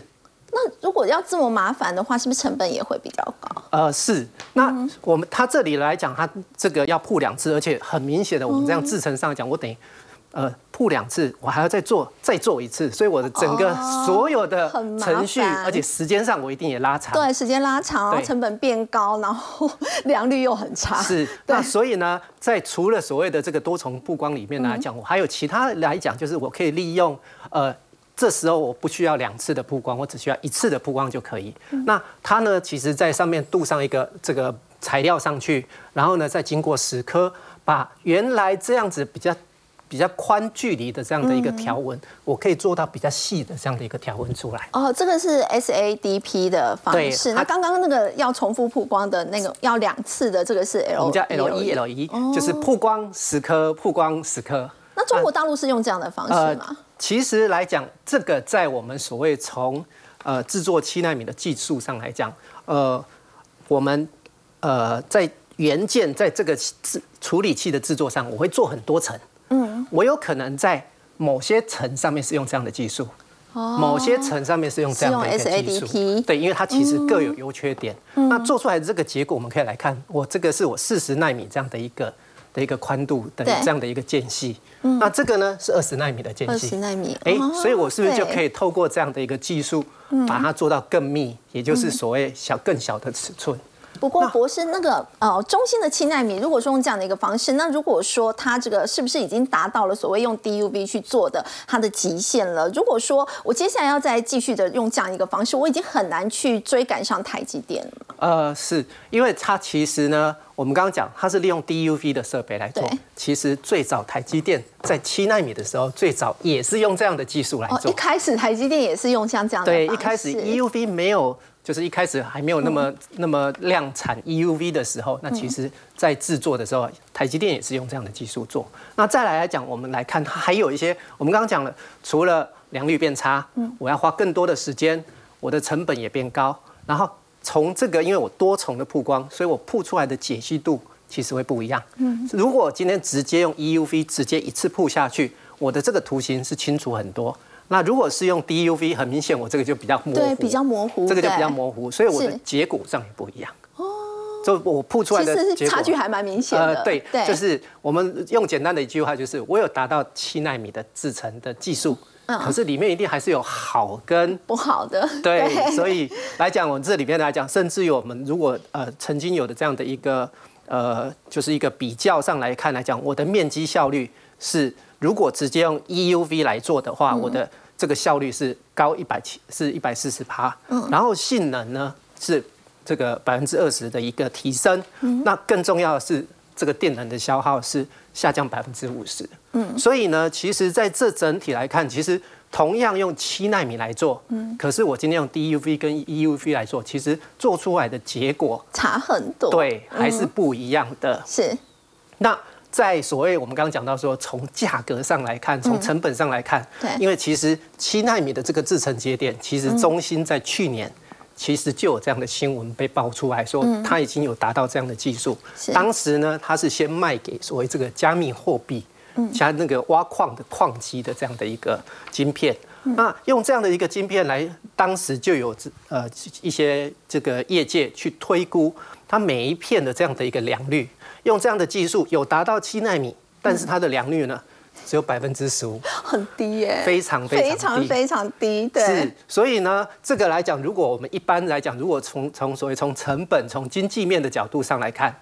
Speaker 1: 那如果要这么麻烦的话，是不是成本也会比较高？
Speaker 5: 呃，是。那我们它这里来讲，它这个要铺两次，而且很明显的，我们这样制成上讲，我等于呃，铺两次，我还要再做，再做一次，所以我的整个所有的程序，而且时间上我一定也拉长。
Speaker 1: 对，时间拉长，成本变高，然后 良率又很差。
Speaker 5: 是，那所以呢，在除了所谓的这个多重曝光里面来讲，我还有其他来讲，就是我可以利用，呃，这时候我不需要两次的曝光，我只需要一次的曝光就可以。那它呢，其实在上面镀上一个这个材料上去，然后呢，再经过蚀刻，把原来这样子比较。比较宽距离的这样的一个条纹，我可以做到比较细的这样的一个条纹出来。
Speaker 1: 哦，这个是 SADP 的方式。那刚刚那个要重复曝光的那个要两次的，这个是 L，
Speaker 5: 我们叫 L 一 L 一，就是曝光十颗，曝光十颗。
Speaker 1: 那中国大陆是用这样的方式吗？
Speaker 5: 其实来讲，这个在我们所谓从呃制作七纳米的技术上来讲，呃，我们呃在元件在这个制处理器的制作上，我会做很多层。嗯，我有可能在某些层上面是用这样的技术，某些层上面是用这样的一个技术，对，因为它其实各有优缺点。那做出来的这个结果，我们可以来看，我这个是我四十纳米这样的一个的一个宽度的这样的一个间隙，那这个呢是二十纳米的间隙，
Speaker 1: 二十纳米，
Speaker 5: 哎，所以我是不是就可以透过这样的一个技术，把它做到更密，也就是所谓小更小的尺寸。
Speaker 1: 不过博士，那个呃，中心的七纳米，如果说用这样的一个方式，那如果说它这个是不是已经达到了所谓用 DUV 去做的它的极限了？如果说我接下来要再继续的用这样一个方式，我已经很难去追赶上台积电了。
Speaker 5: 呃，是因为它其实呢，我们刚刚讲它是利用 DUV 的设备来做，其实最早台积电在七纳米的时候，最早也是用这样的技术来做。
Speaker 1: 一开始台积电也是用像这样的。
Speaker 5: 对，一开始 EUV 没有。就是一开始还没有那么那么量产 EUV 的时候，那其实在制作的时候，台积电也是用这样的技术做。那再来来讲，我们来看它还有一些，我们刚刚讲了，除了良率变差，我要花更多的时间，我的成本也变高。然后从这个，因为我多重的曝光，所以我曝出来的解析度其实会不一样。嗯，如果今天直接用 EUV 直接一次曝下去，我的这个图形是清楚很多。那如果是用 DUV，很明显我这个就比较模糊，
Speaker 1: 对，比较模糊，
Speaker 5: 这个就比较模糊，所以我的结果上也不一样。哦，就我曝出来的
Speaker 1: 差距还蛮明显的。
Speaker 5: 对，就是我们用简单的一句话，就是我有达到七纳米的制程的技术，可是里面一定还是有好跟
Speaker 1: 不好的。
Speaker 5: 对，所以来讲，我们这里面来讲，甚至于我们如果呃曾经有的这样的一个呃，就是一个比较上来看来讲，我的面积效率是。如果直接用 EUV 来做的话，我的这个效率是高一百七，是一百四十帕。嗯，然后性能呢是这个百分之二十的一个提升。嗯，那更重要的是这个电能的消耗是下降百分之五十。嗯，所以呢，其实在这整体来看，其实同样用七纳米来做，嗯，可是我今天用 DUV 跟 EUV 来做，其实做出来的结果
Speaker 1: 差很多。
Speaker 5: 对，还是不一样的。
Speaker 1: 是，
Speaker 5: 那。在所谓我们刚刚讲到说，从价格上来看，从成本上来看，
Speaker 1: 对，
Speaker 5: 因为其实七纳米的这个制程节点，其实中心在去年其实就有这样的新闻被爆出来说，它已经有达到这样的技术。当时呢，它是先卖给所谓这个加密货币，加那个挖矿的矿机的这样的一个晶片。那用这样的一个晶片来，当时就有呃一些这个业界去推估它每一片的这样的一个良率。用这样的技术有达到七纳米，但是它的良率呢只有百分之十五，
Speaker 1: 很低耶，
Speaker 5: 非常非常低，
Speaker 1: 非常低。对，
Speaker 5: 是。所以呢，这个来讲，如果我们一般来讲，如果从从所谓从成本、从经济面的角度上来看，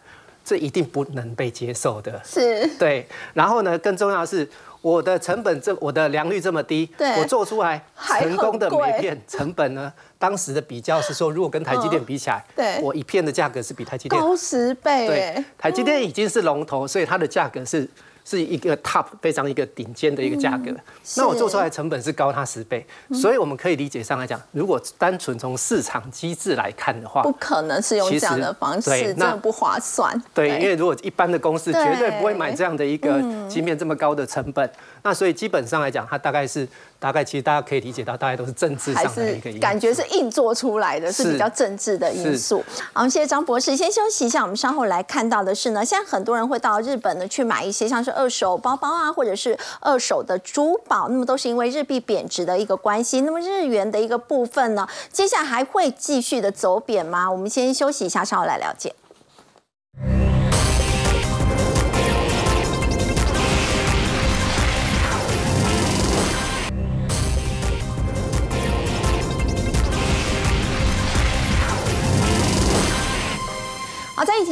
Speaker 5: 这一定不能被接受的。
Speaker 1: 是。
Speaker 5: 对。然后呢，更重要的是。我的成本这我的良率这么低，我做出来成功的每片成本呢？当时的比较是说，如果跟台积电比起来，对我一片的价格是比台积电
Speaker 1: 高十倍。
Speaker 5: 对，台积电已经是龙头，所以它的价格是。是一个 top 非常一个顶尖的一个价格，那我做出来成本是高它十倍，所以我们可以理解上来讲，如果单纯从市场机制来看的话，
Speaker 1: 不可能是用这样的方式，真的不划算。
Speaker 5: 对，因为如果一般的公司绝对不会买这样的一个芯片这么高的成本，那所以基本上来讲，它大概是大概其实大家可以理解到，大概都是政治上的一个
Speaker 1: 感觉是硬做出来的，是比较政治的因素。好，谢谢张博士，先休息一下，我们稍后来看到的是呢，现在很多人会到日本呢去买一些像是。二手包包啊，或者是二手的珠宝，那么都是因为日币贬值的一个关系。那么日元的一个部分呢，接下来还会继续的走贬吗？我们先休息一下，稍后来了解。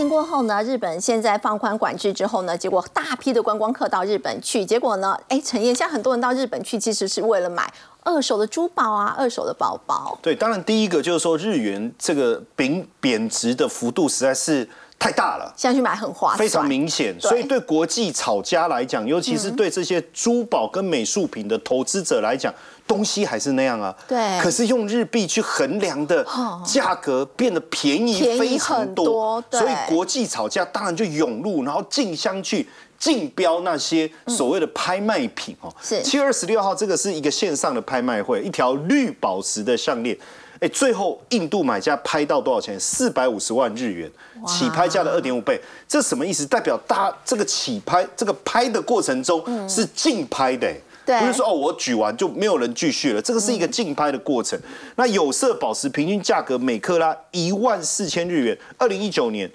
Speaker 1: 情过后呢，日本现在放宽管制之后呢，结果大批的观光客到日本去，结果呢，哎，陈燕，现在很多人到日本去，其实是为了买二手的珠宝啊，二手的包包。
Speaker 3: 对，当然第一个就是说日元这个贬贬值的幅度实在是。太大了，
Speaker 1: 现在去买很划算，
Speaker 3: 非常明显。所以对国际炒家来讲，尤其是对这些珠宝跟美术品的投资者来讲，东西还是那样啊。
Speaker 1: 对。
Speaker 3: 可是用日币去衡量的价格变得便宜非常多，所以国际吵架当然就涌入，然后竞相去竞标那些所谓的拍卖品哦。
Speaker 1: 是。
Speaker 3: 七月二十六号，这个是一个线上的拍卖会，一条绿宝石的项链。哎，最后印度买家拍到多少钱？四百五十万日元，起拍价的二点五倍。这什么意思？代表大这个起拍这个拍的过程中是竞拍的，不是说哦我举完就没有人继续了。这个是一个竞拍的过程。那有色宝石平均价格每克拉一万四千日元，二零一九年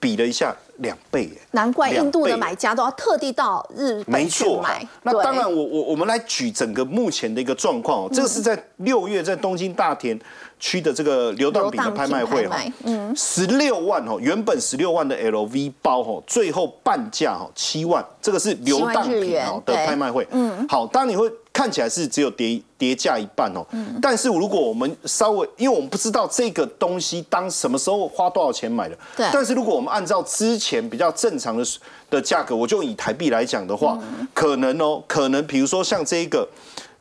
Speaker 3: 比了一下。两倍耶！
Speaker 1: 难怪印度的买家都要特地到日本去买。
Speaker 3: 那当然，我我我们来举整个目前的一个状况哦。这个是在六月在东京大田区的这个流当品的拍卖会哈，嗯，十六万哦，原本十六万的 LV 包哦，最后半价哦七万，这个是流当品哦的拍卖会。嗯，好，当然你会看起来是只有叠叠价一半哦，嗯。但是如果我们稍微，因为我们不知道这个东西当什么时候花多少钱买的，
Speaker 1: 对，
Speaker 3: 但是如果我们按照之前比较正常的的价格，我就以台币来讲的话，可能哦，可能比如说像这个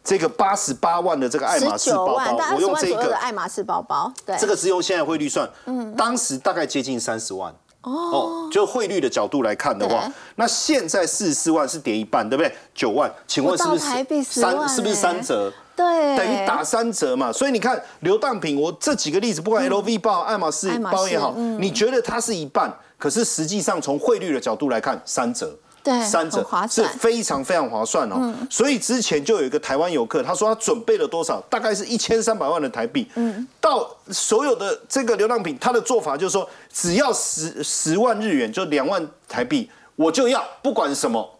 Speaker 3: 这个八十八万的这个爱马仕包包，
Speaker 1: 我用这个爱马仕包包，对，
Speaker 3: 这个是用现在汇率算，嗯，当时大概接近三十万。哦，就汇率的角度来看的话，那现在四十四万是跌一半，对不对？九万，请问是不是三？是不是三折？
Speaker 1: 对，
Speaker 3: 等于打三折嘛，所以你看流当品，我这几个例子，不管 LV 包、爱马仕包也好，你觉得它是一半，可是实际上从汇率的角度来看，三折，
Speaker 1: 对，
Speaker 3: 三折是非常非常划算哦。所以之前就有一个台湾游客，他说他准备了多少，大概是一千三百万的台币，嗯，到所有的这个流浪品，他的做法就是说，只要十十万日元，就两万台币，我就要，不管什么。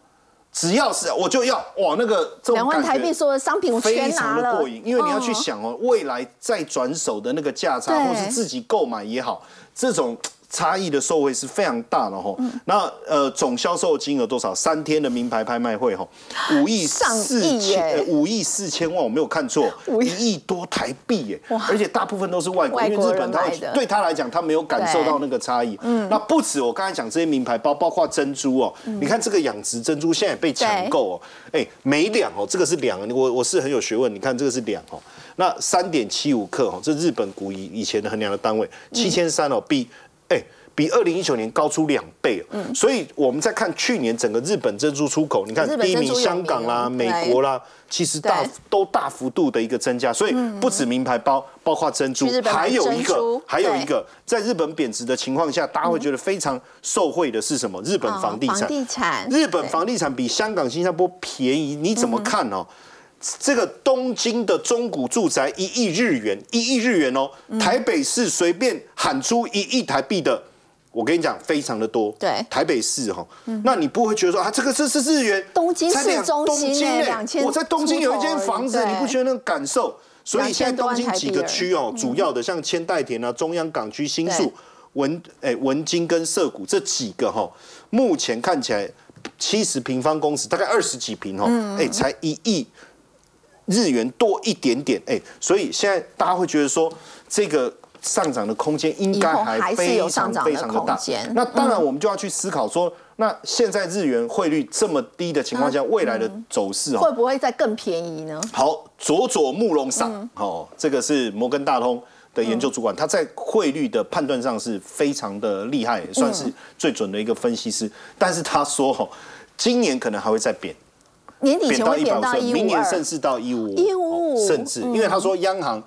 Speaker 3: 只要是我就要哇，那个
Speaker 1: 两万台币所有的商品我全拿了，
Speaker 3: 因为你要去想哦，未来再转手的那个价差，或是自己购买也好，这种。差异的受惠是非常大的哈，那呃总销售金额多少？三天的名牌拍卖会哈，五亿四千五亿四千万，我没有看错，一亿多台币耶，而且大部分都是外国，因为日本他对他来讲他没有感受到那个差异。嗯，那不止我刚才讲这些名牌包，包括珍珠哦，你看这个养殖珍珠现在被抢购哦，哎每两哦，这个是两，我我是很有学问，你看这个是两哦，那三点七五克哦，这日本古以以前的衡量的单位，七千三哦，比。哎，比二零一九年高出两倍嗯，所以我们在看去年整个日本珍珠出口，你看第一名香港啦、美国啦，其实大都大幅度的一个增加。所以不止名牌包，包括珍珠，还有一个，还有一个，在日本贬值的情况下，大家会觉得非常受惠的是什么？日本房地产，
Speaker 1: 房地产，
Speaker 3: 日本房地产比香港、新加坡便宜，你怎么看呢？这个东京的中古住宅一亿日元，一亿日元哦。台北市随便喊出一亿台币的，我跟你讲，非常的多。
Speaker 1: 对，
Speaker 3: 台北市哈，那你不会觉得说啊，这个是是日元？
Speaker 1: 东京市中心
Speaker 3: 两千，我在东京有一间房子，你不觉得那个感受？所以现在东京几个区哦，主要的像千代田啊、中央港区、新宿、文哎文京跟涩谷这几个哈，目前看起来七十平方公尺，大概二十几平哦，哎，才一亿。日元多一点点，哎，所以现在大家会觉得说，这个上涨的空间应该还非常非常的大。那当然，我们就要去思考说，那现在日元汇率这么低的情况下，未来的走势
Speaker 1: 哦，会不会再更便宜呢？
Speaker 3: 好，佐佐木隆上，哦，这个是摩根大通的研究主管，他在汇率的判断上是非常的厉害，算是最准的一个分析师。但是他说，哦，今年可能还会再贬。
Speaker 1: 年底前会贬到一五
Speaker 3: 明年甚至到一五五，甚至因为他说央行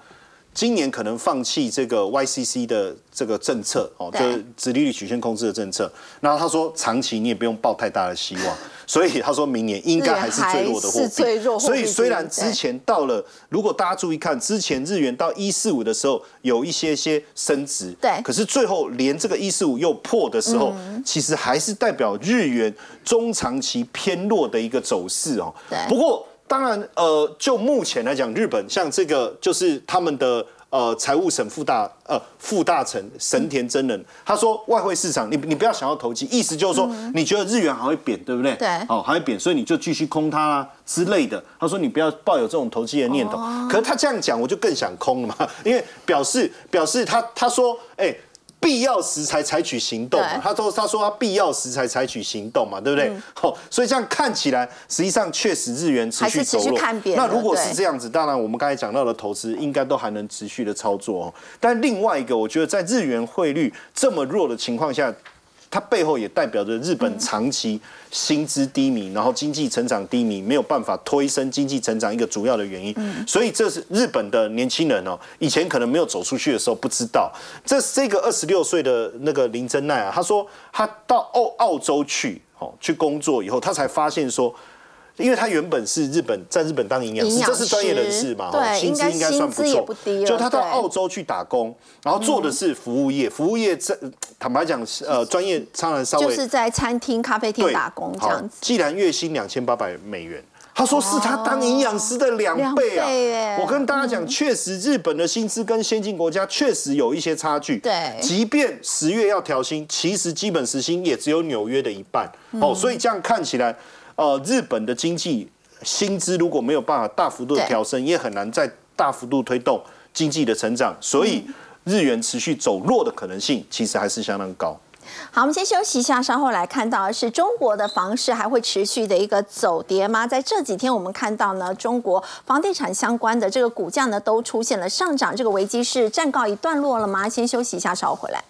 Speaker 3: 今年可能放弃这个 YCC 的这个政策哦，就是殖利率曲线控制的政策。然后他说长期你也不用抱太大的希望。所以他说明年应该还是最弱的货币。所以虽然之前到了，如果大家注意看，之前日元到一四五的时候有一些些升值，
Speaker 1: 对。
Speaker 3: 可是最后连这个一四五又破的时候，其实还是代表日元中长期偏弱的一个走势哦。
Speaker 1: 对。
Speaker 3: 不过当然，呃，就目前来讲，日本像这个就是他们的呃财务省副大呃副大臣神田真人，他说外汇市场你你不要想要投机，意思就是说你觉得日元还会贬，对不对？
Speaker 1: 对
Speaker 3: 哦还会贬，所以你就继续空它啦之类的。他说你不要抱有这种投机的念头。可是他这样讲，我就更想空了嘛，因为表示表示他他说哎。必要时才采取行动嘛，他说他说他必要时才采取行动嘛，对不对？好、所以这样看起来，实际上确实日元持
Speaker 1: 续
Speaker 3: 续走那如果是
Speaker 1: 对。
Speaker 3: 这样子，当然我们刚才讲到的投资应该都还能持续的操作哦。但另外一个，我觉得在日元汇率这么弱的情况下，它背后也代表着日本长期薪资低迷，然后经济成长低迷，没有办法推升经济成长一个主要的原因。所以这是日本的年轻人哦，以前可能没有走出去的时候不知道。这这个二十六岁的那个林真奈啊，他说他到澳澳洲去哦去工作以后，他才发现说。因为他原本是日本，在日本当营养师，这是专业人士嘛，哦
Speaker 1: 对
Speaker 3: 薪资
Speaker 1: 应该
Speaker 3: 算不错就他到澳洲去打工，然后做的是服务业，服务业这坦白讲，呃，专业当然稍微
Speaker 1: 就是在餐厅、咖啡厅打工这
Speaker 3: 好
Speaker 1: 样子。
Speaker 3: 既然月薪两千八百美元，他说是他当营养师的两倍啊！我跟大家讲，确实日本的薪资跟先进国家确实有一些差距。
Speaker 1: 对
Speaker 3: 即便十月要调薪，其实基本时薪也只有纽约的一半。
Speaker 1: 嗯
Speaker 3: 哦，所以这样看起来，呃，日本的经济薪资如果没有办法大幅度的调升，也很难再大幅度推动经济的成长。所以日元持续走弱的可能性，其实还是相当高。
Speaker 1: 好，我们先休息一下，稍后来看到的是中国的房市还会持续的一个走跌吗？在这几天，我们看到呢，中国房地产相关的这个股价呢都出现了上涨，这个危机是暂告一段落了吗？先休息一下，稍后回来。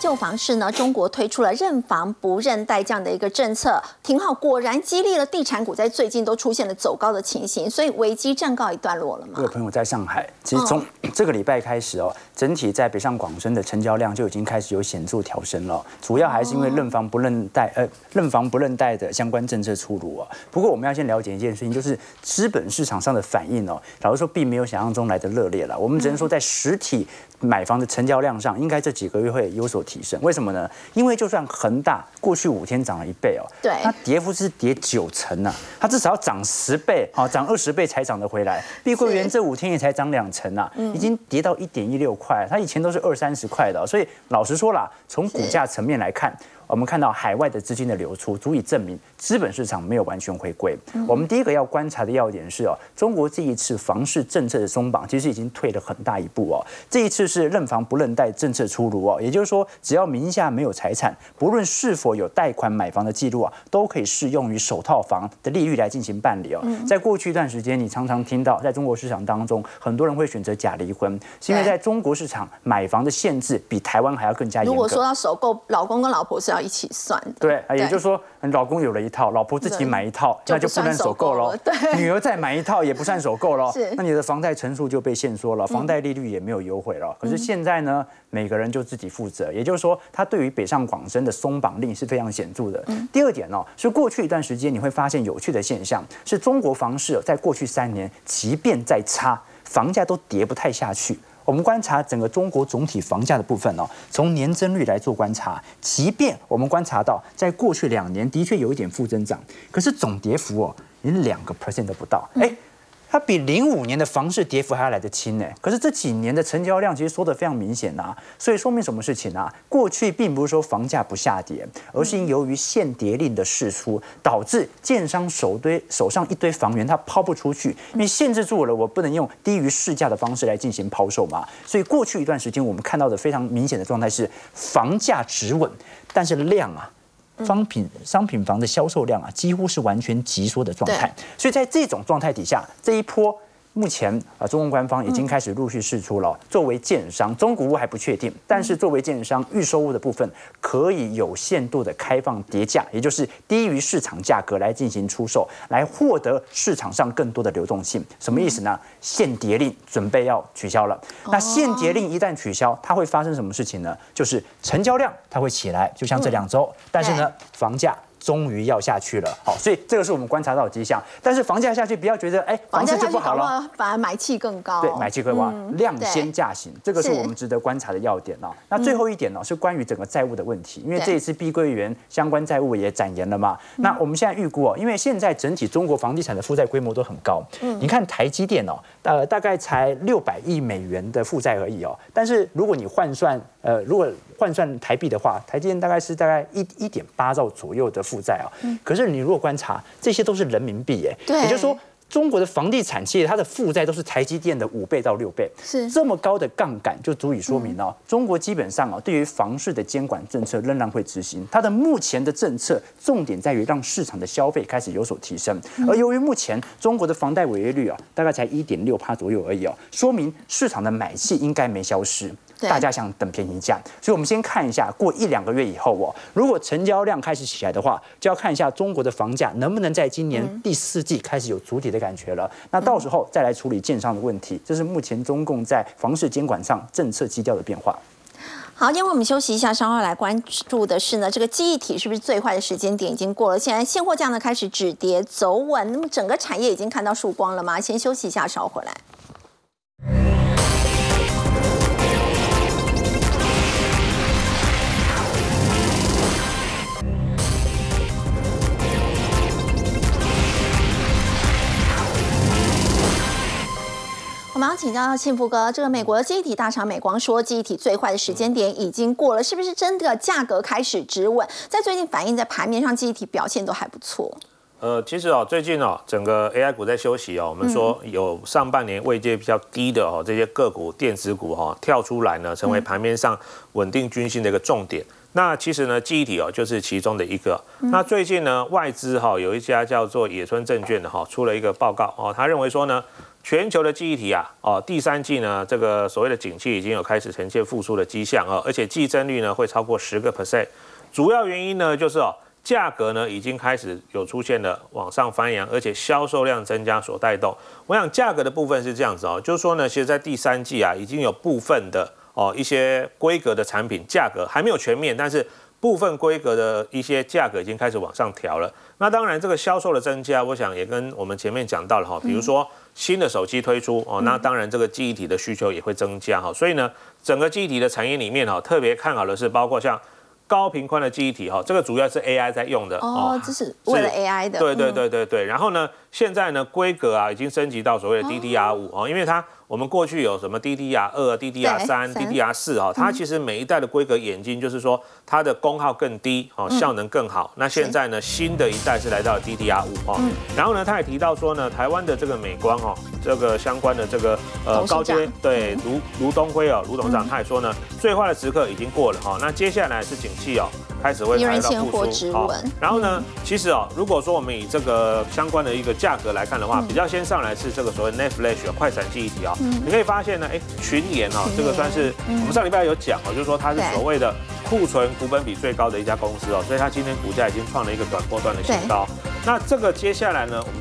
Speaker 1: 好，为了要救房市呢，中国推出了认房不认贷这样的一个政策，挺好，果然激励了地产股在最近都出现了走高的情形，所以危机暂告一段落了嘛
Speaker 2: 我有？朋友在上海，其实从 这个礼拜开始哦，整体在北上广深的成交量就已经开始有显著调升了，主要还是因为认房不认贷，呃，认房不认贷的相关政策出炉哦。不过我们要先了解一件事情，就是资本市场上的反应哦，老实说并没有想象中来的热烈了。我们只能说在实体买房的成交量上，应该这几个月会有所提升。为什么呢？因为就算恒大过去五天涨了一倍哦，
Speaker 1: 对
Speaker 2: 它跌幅是跌九成呐、它至少要涨十倍，啊、涨二十倍才涨得回来。碧桂园这五天也才涨两成啊，已经跌到一点一六块，它以前都是二三十块的哦、所以老实说啦，从股价层面来看。我们看到海外的资金的流出，足以证明资本市场没有完全回归。我们第一个要观察的要点是哦，中国这一次房市政策的松绑，其实已经退了很大一步哦。这一次是认房不认贷政策出炉哦，也就是说，只要名下没有财产，不论是否有贷款买房的记录啊，都可以适用于首套房的利率来进行办理哦。在过去一段时间，你常常听到在中国市场当中，很多人会选择假离婚，是因为在中国市场买房的限制比台湾还要更加严格。
Speaker 1: 如果说到首购，老公跟老婆是要一起算的。
Speaker 2: 对，啊也就是说，老公有了一套，老婆自己买一套，那就不
Speaker 1: 算首购了。对
Speaker 2: 女儿再买一套也不算首购喽
Speaker 1: 是。
Speaker 2: 那你的房贷成数就被限缩了，房贷利率也没有优惠了。可是现在呢，每个人就自己负责，也就是说，它对于北上广深的松绑令是非常显著的。第二点哦，是过去一段时间你会发现有趣的现象，是中国房市在过去三年，即便再差，房价都跌不太下去。我们观察整个中国总体房价的部分哦，从年增率来做观察，即便我们观察到在过去两年的确有一点负增长，可是总跌幅哦，连两个 percent 都不到，哎。它比零五年的房市跌幅还要来得轻呢。可是这几年的成交量其实缩得非常明显呐、所以说明什么事情啊？过去并不是说房价不下跌，而是因由于限跌令的释出，导致建商手堆手上一堆房源它抛不出去，因为限制住了，我不能用低于市价的方式来进行抛售嘛。所以过去一段时间我们看到的非常明显的状态是房价止稳，但是量啊。商品商品房的销售量啊，几乎是完全急缩的状态。所以在这种状态底下，这一波目前啊，中国官方已经开始陆续释出了。作为建商，中古屋还不确定，但是作为建商，预售屋的部分可以有限度的开放叠价，也就是低于市场价格来进行出售，来获得市场上更多的流动性。什么意思呢？限叠令准备要取消了。那限叠令一旦取消，它会发生什么事情呢？就是成交量它会起来，就像这两周，但是呢，房价终于要下去了。好，所以这个是我们观察到的迹象。但是房价下去，不要觉得哎，房价就不好了，
Speaker 1: 反而买气更高。
Speaker 2: 对，买气更高，量先价行，这个是我们值得观察的要点哦。那最后一点呢，是关于整个债务的问题，因为这一次碧桂园相关债务也展延了嘛。那我们现在预估哦，因为现在整体中国房地产的负债规模都很高，嗯，你看台积电哦，呃，大概才六百亿美元的负债而已哦。但是如果你换算，呃，如果换算台币的话，台积电大概是大概一一点八兆左右的负债啊。嗯。可是你如果观察，这些都是人民币，哎，
Speaker 1: 对，
Speaker 2: 也就是说。中国的房地产企业，它的负债都是台积电的五倍到六倍，
Speaker 1: 是
Speaker 2: 这么高的杠杆，就足以说明哦，中国基本上哦，对于房市的监管政策仍然会执行。它的目前的政策重点在于让市场的消费开始有所提升，而由于目前中国的房贷违约率啊，大概才一点六帕左右而已哦，说明市场的买气应该没消失。大家想等便宜价，所以我们先看一下，过一两个月以后哦，如果成交量开始起来的话，就要看一下中国的房价能不能在今年第四季开始有主体的感觉了。那到时候再来处理建商的问题，这是目前中共在房市监管上政策基调的变化。
Speaker 1: 好，因为我们休息一下，稍后来关注的是呢，这个记忆体是不是最坏的时间点已经过了？现在现货价呢开始止跌走稳，那么整个产业已经看到曙光了吗？先休息一下，稍后回来。们要请教幸福哥，这个美国的记忆体大厂美光说，记忆体最坏的时间点已经过了，是不是真的价格开始止稳？在最近反映在盘面上，记忆体表现都还不错。
Speaker 4: 呃，其实哦，最近哦，整个 AI 股在休息哦，我们说有上半年位阶比较低的哦，这些个股、电子股哈跳出来呢，成为盘面上稳定军心的一个重点。那其实呢，记忆体哦就是其中的一个。那最近呢，外资哈有一家叫做野村证券的哈出了一个报告哦，他认为说呢。全球的记忆体啊，哦，第三季呢，这个所谓的景气已经有开始呈现复苏的迹象啊，而且季增率呢会超过十个 percent。主要原因呢就是哦，价格呢已经开始有出现了往上翻扬，而且销售量增加所带动。我想价格的部分是这样子哦，就是说呢，其实在第三季啊，已经有部分的哦一些规格的产品价格还没有全面，但是部分规格的一些价格已经开始往上调了。那当然这个销售的增加，我想也跟我们前面讲到了哈，比如说。新的手机推出哦，那当然这个记忆体的需求也会增加哈，所以呢，整个记忆体的产业里面哈，特别看好的是包括像高频宽的记忆体哈，这个主要是 AI 在用的
Speaker 1: 哦，这是为了 AI 的，
Speaker 4: 对对对对对，然后呢，现在呢规格啊已经升级到所谓的 DDR 五哦，因为它。我们过去有什么 DDR 二、DDR 三、DDR 四啊，它其实每一代的规格眼睛，就是说它的功耗更低哦，效能更好。那现在呢，新的一代是来到 DDR 五哈，然后呢，他也提到说呢，台湾的这个美光哦，这个相关的这个
Speaker 1: 呃
Speaker 4: 高阶对卢卢东辉哦，卢董事长他也说呢，最坏的时刻已经过了哈，那接下来是景气哦开始会来到复苏好，然后呢，其实哦，如果说我们以这个相关的一个价格来看的话，比较先上来是这个所谓 Net Flash 快闪记忆体啊。你可以发现呢，哎，群联哦，这个算是我们上礼拜有讲哦，就是说它是所谓的库存股本比最高的一家公司哦，所以它今天股价已经创了一个短波段的新高。那这个接下来呢，我们。